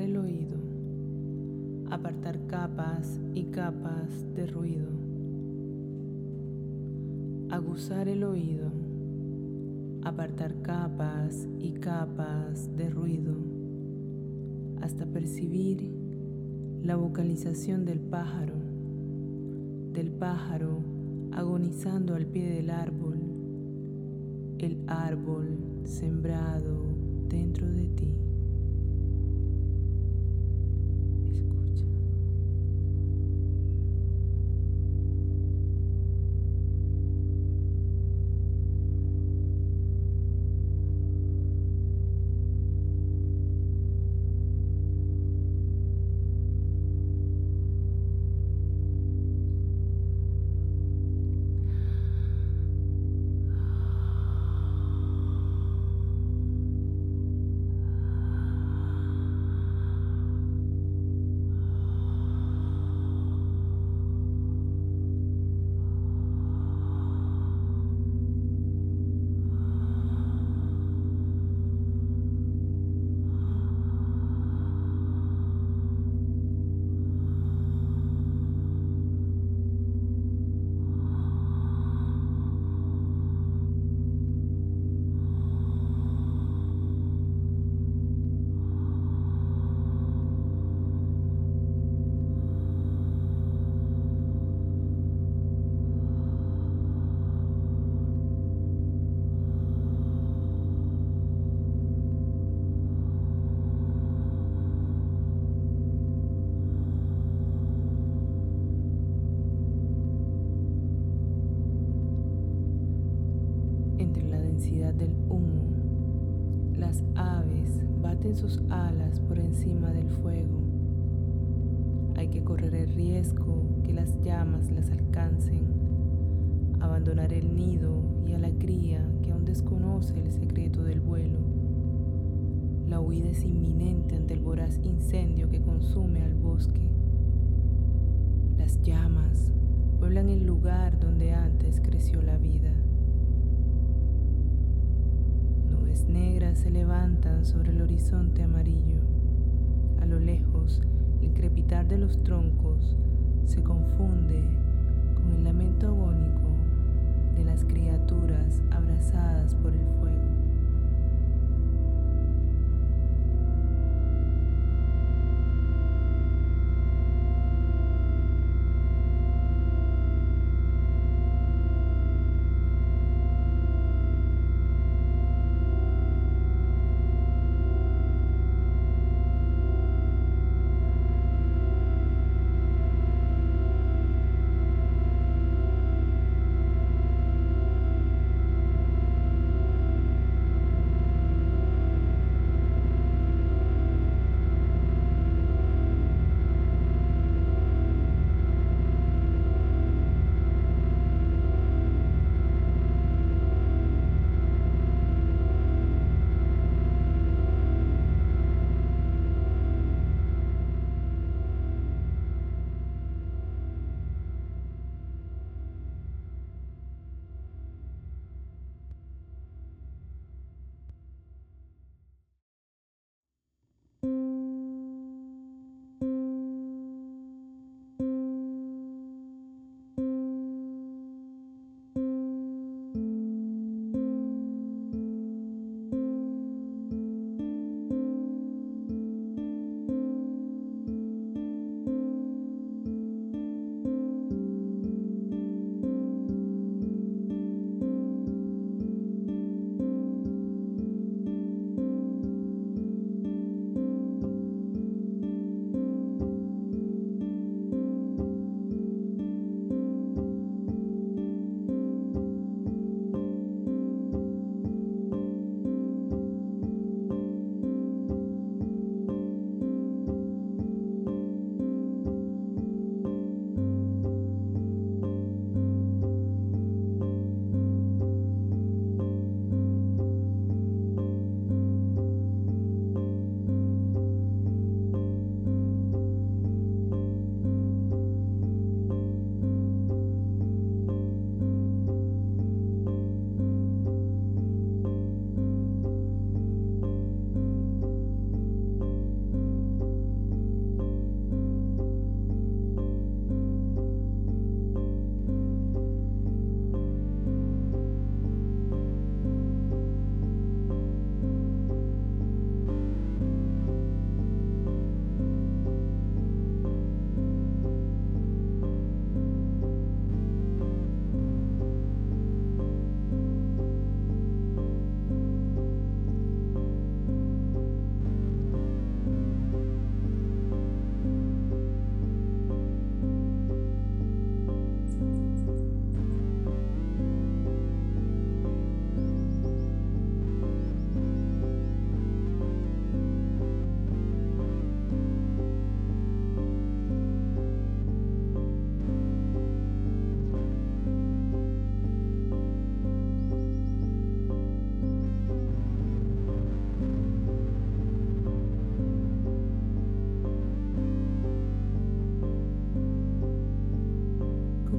El oído. Apartar capas y capas de ruido. Aguzar el oído. Apartar capas y capas de ruido hasta percibir la vocalización del pájaro, del pájaro agonizando al pie del árbol, el árbol sembrado dentro de ti. Del humo, las aves baten sus alas por encima del fuego. Hay que correr el riesgo que las llamas las alcancen, abandonar el nido y a la cría que aún desconoce el secreto del vuelo. La huida es inminente ante el voraz incendio que consume al bosque. Las llamas pueblan el lugar donde antes creció la vida. Negras se levantan sobre el horizonte amarillo. A lo lejos, el crepitar de los troncos se confunde con el lamento agónico de las criaturas abrazadas por el fuego.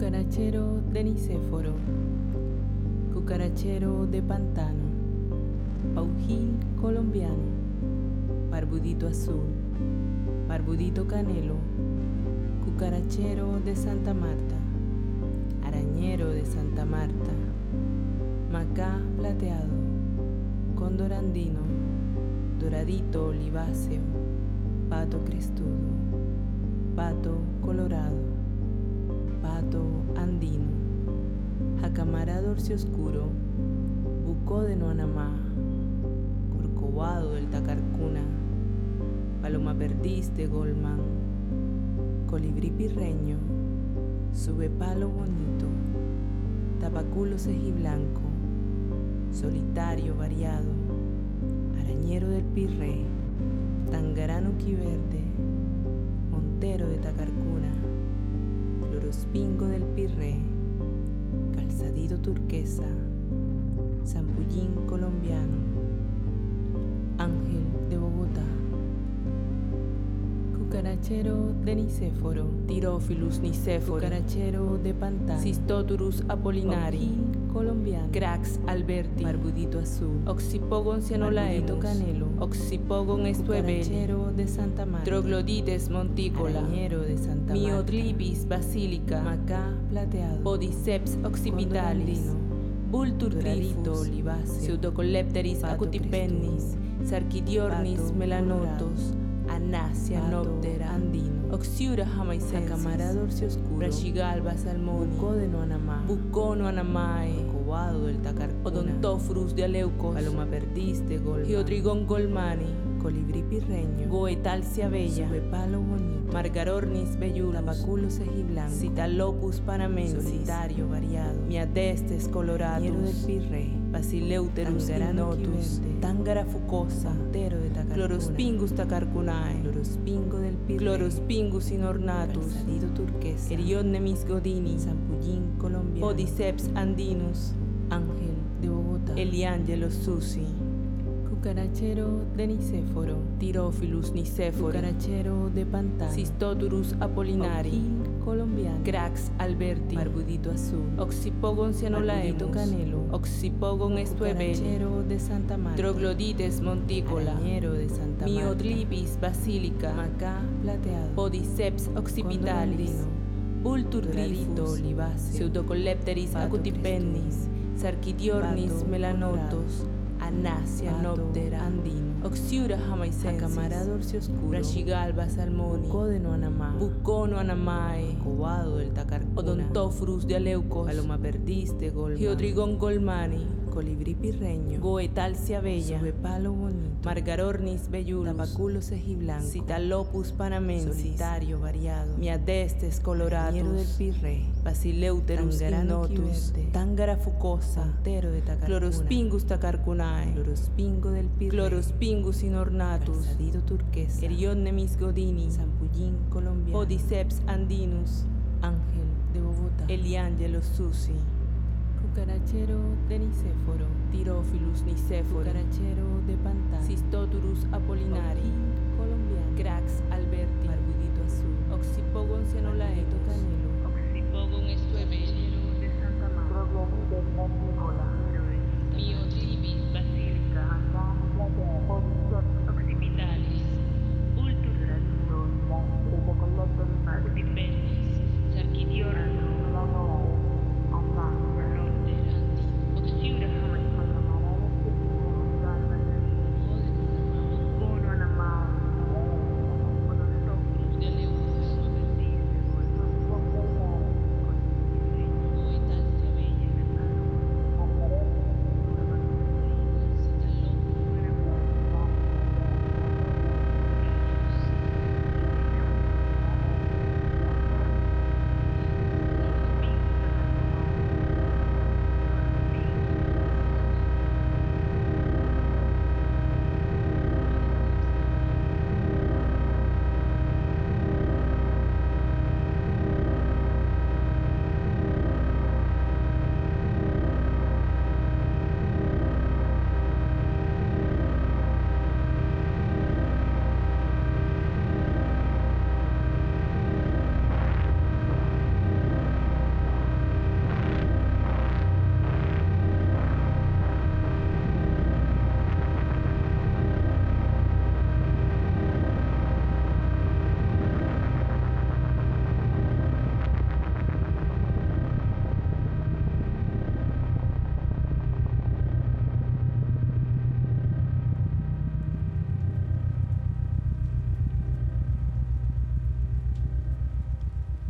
Cucarachero de Nicéforo, cucarachero de pantano, paujil colombiano, barbudito azul, barbudito canelo, cucarachero de Santa Marta, arañero de Santa Marta, macá plateado, cóndor andino, doradito oliváceo, pato crestudo, pato colorado, pato andino, jacamara dorsi oscuro, bucó de Noanamá, corcovado del Tacarcuna, paloma perdiz de Golman, colibrí pirreño, sube palo bonito, tapaculo blanco, solitario variado, arañero del pirre, tangarano verde, montero de Tacarcuna, florospingo del pirre, calzadito turquesa, zampullín colombiano, ángel de Bogotá. Cucarachero de Nicéforo, Tirophilus nicéforo, Cucarachero de Pantano, Cistoturus apolinari, colombiano, Crax alberti, Barbudito azul, Oxipogon cianolaemus, canelo, Oxipogon Cucarachero de Santa Marta, Troglodites monticola, Arañero de Santa Marta, basílica, Macá plateado, Podiceps occipitalis, Vulturtrifus, oliváceo, Pseudocolepteris acutipennis, Sarquidiornis melanotus, Anasia noptera. Andino, Oxiura jamaicensis, Acamara dorsi oscuro, Brachigalba salmoni, Bucó de Noanamá, Bucó Noanamae, Cobado del Tacarcuna, Odontofrus de Aleucos, Paloma perdiz de Geodrigón golmani, Colibrí pirreño, Goetalcia bella, palo bonito, Margarornis bellula, Tabaculo cejiblanco, Citalopus panamensis, Solitario variado, Miadestes coloratus, Hiero del pirre, Basileuterus ignotus, Tángara fucosa, Clorospingus tacarcunae, Clorospingo del pirre, Clorospingus inornatus, turquesa, godini, Zampullín colombiano, Podiceps andinus, Ángel de Bogotá, Eliangelo susi, Cucarachero de Nicéforo, Tirophilus nicéforo, Cucarachero de Pantano, Cistoturus apolinari, colombiano, Crax alberti, Barbudito azul, Oxipogon cianolaemus, canelo, Oxipogon estuebeli, Cucarachero de Santa Marta, Troglodites monticola, Arañero de Santa Marta, basílica, Macá plateado, Podiceps occipitalis, Vulturtrifus, oliváceo, Pseudocolepteris acutipennis, Sarquidiornis melanotus, Anasia noptera. Andino, Oxiura jamaicensis, Acamara dorsi oscuro, Brachigalba salmoni, Bucó de Noanamá, Bucó Noanamae, Cobado del Tacarcuna, Odontofrus de Aleucos, Paloma perdiz de Golma, Geodrigón golmani, Colibrí pirreño, Goetalcia bella, palo bonito, Margarornis bellulus, Tabaculo cejiblanco, Citalopus panamensis, Solitario variado, Miadestes coloratus, del pirre, Basileuterus ignotus, Tángara fucosa, de Tacarcuna, Clorospingus tacarcunae, Clorospingo del pirre, Clorospingus inornatus, Calzadido turquesa, Erionnemis godini, Zampullín colombiano, Podiceps andinus, Ángel de Bogotá, Eliangelo susi, Cucarachero de Nicéforo, Tirophilus nicéforo, Cucarachero de Pantano, Cistoturus apolinari, colombiano, Crax alberti, Barbudito azul, Oxipogon cianolaeto canelo, Oxipogon estuebeli, de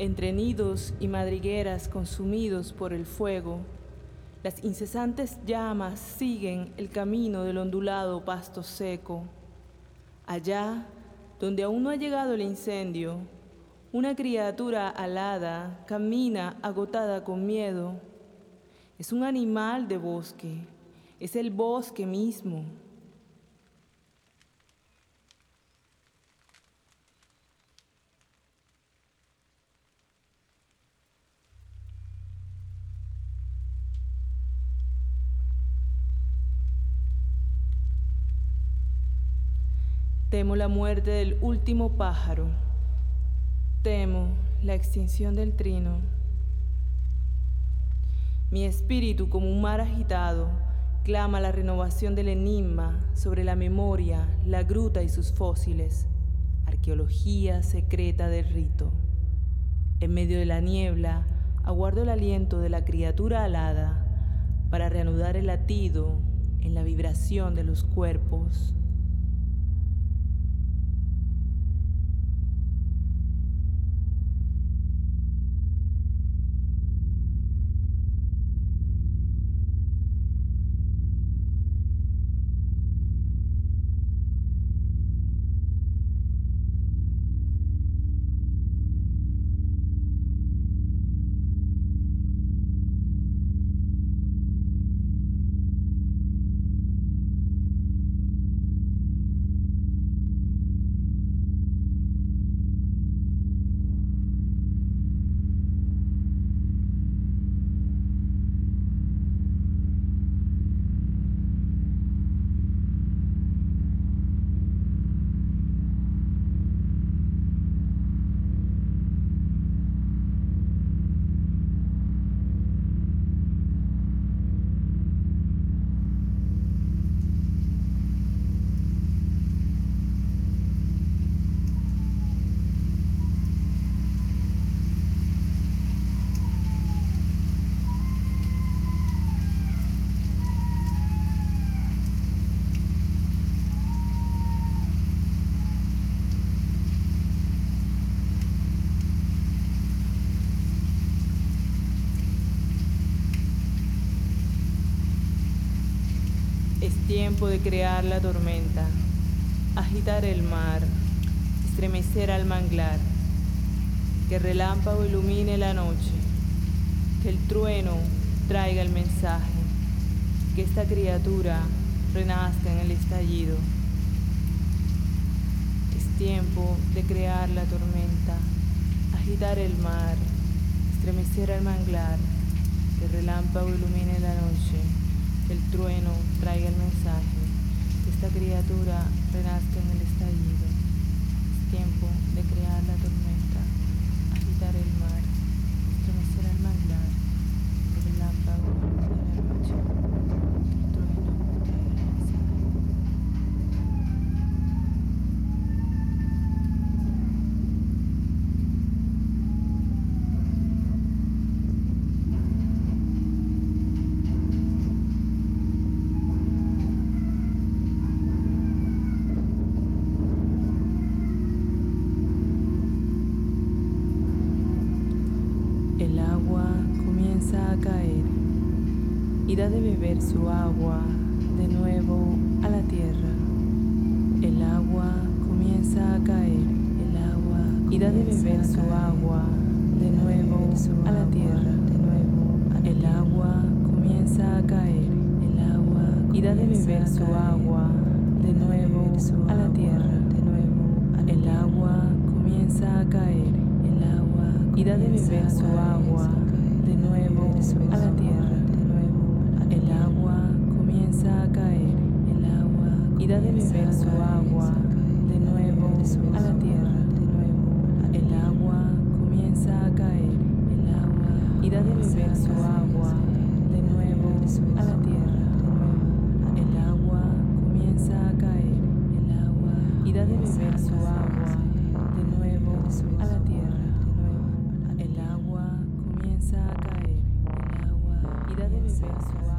Entre nidos y madrigueras consumidos por el fuego, las incesantes llamas siguen el camino del ondulado pasto seco. Allá, donde aún no ha llegado el incendio, una criatura alada camina agotada con miedo. Es un animal de bosque, es el bosque mismo. Temo la muerte del último pájaro. Temo la extinción del trino. Mi espíritu, como un mar agitado, clama la renovación del enigma sobre la memoria, la gruta y sus fósiles, arqueología secreta del rito. En medio de la niebla, aguardo el aliento de la criatura alada para reanudar el latido en la vibración de los cuerpos. Tiempo de crear la tormenta, agitar el mar, estremecer al manglar, que el relámpago ilumine la noche, que el trueno traiga el mensaje, que esta criatura renazca en el estallido. Es tiempo de crear la tormenta, agitar el mar, estremecer al manglar, que el relámpago ilumine la noche el trueno traiga el mensaje, esta criatura renazca en el estallido. Es tiempo su agua de nuevo a la tierra. El agua comienza a caer, el agua y da de beber su agua de nuevo a la tierra. De nuevo, el agua comienza a caer, el agua y da de beber su agua de nuevo a la tierra. De nuevo, el agua comienza a caer, el agua y da de beber su agua de nuevo a la tierra. El agua comienza a caer, el agua y da de beber su agua de nuevo a la tierra. De nuevo, el agua comienza a caer, el agua y da de beber su agua de nuevo a la tierra. El agua comienza a caer, el agua y da de beber su agua de nuevo a la tierra. El agua comienza a caer, el agua y da de beber su agua.